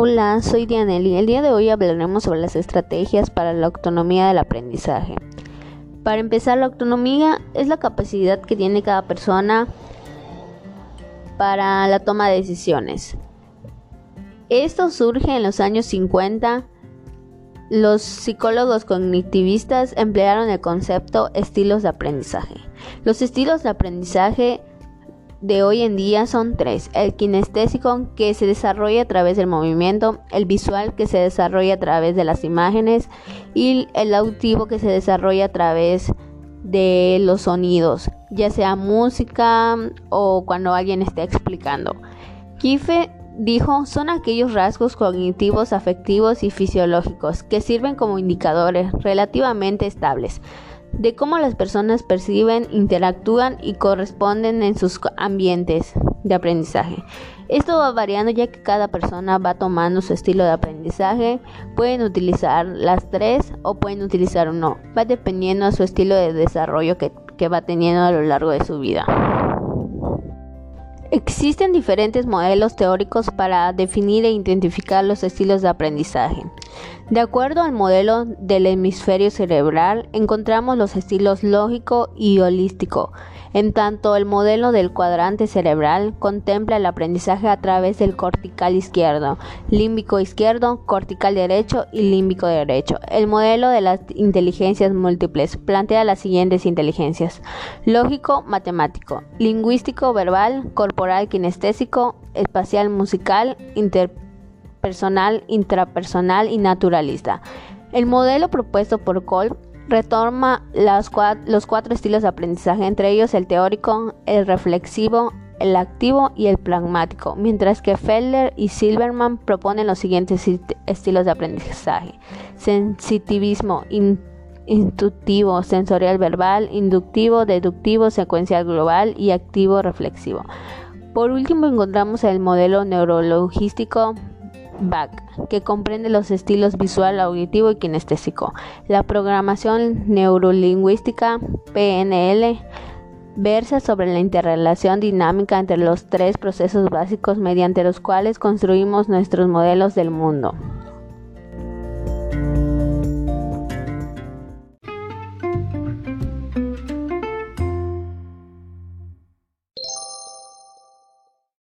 Hola, soy Dianelli. El día de hoy hablaremos sobre las estrategias para la autonomía del aprendizaje. Para empezar, la autonomía es la capacidad que tiene cada persona para la toma de decisiones. Esto surge en los años 50. Los psicólogos cognitivistas emplearon el concepto estilos de aprendizaje. Los estilos de aprendizaje de hoy en día son tres. El kinestésico que se desarrolla a través del movimiento, el visual que se desarrolla a través de las imágenes y el auditivo que se desarrolla a través de los sonidos, ya sea música o cuando alguien esté explicando. Kife dijo son aquellos rasgos cognitivos, afectivos y fisiológicos que sirven como indicadores relativamente estables de cómo las personas perciben, interactúan y corresponden en sus ambientes de aprendizaje. Esto va variando ya que cada persona va tomando su estilo de aprendizaje. Pueden utilizar las tres o pueden utilizar uno. Va dependiendo a su estilo de desarrollo que, que va teniendo a lo largo de su vida. Existen diferentes modelos teóricos para definir e identificar los estilos de aprendizaje. De acuerdo al modelo del hemisferio cerebral, encontramos los estilos lógico y holístico. En tanto, el modelo del cuadrante cerebral contempla el aprendizaje a través del cortical izquierdo, límbico izquierdo, cortical derecho y límbico derecho. El modelo de las inteligencias múltiples plantea las siguientes inteligencias: lógico, matemático, lingüístico, verbal, corporal, kinestésico, espacial, musical, interpretativo personal, intrapersonal y naturalista. El modelo propuesto por Kolb retoma los cuatro estilos de aprendizaje, entre ellos el teórico, el reflexivo, el activo y el pragmático, mientras que Feller y Silverman proponen los siguientes estilos de aprendizaje: sensitivismo, intuitivo, sensorial verbal, inductivo, deductivo, secuencial global y activo reflexivo. Por último encontramos el modelo neurologístico Back, que comprende los estilos visual, auditivo y kinestésico, la programación neurolingüística PNL versa sobre la interrelación dinámica entre los tres procesos básicos mediante los cuales construimos nuestros modelos del mundo.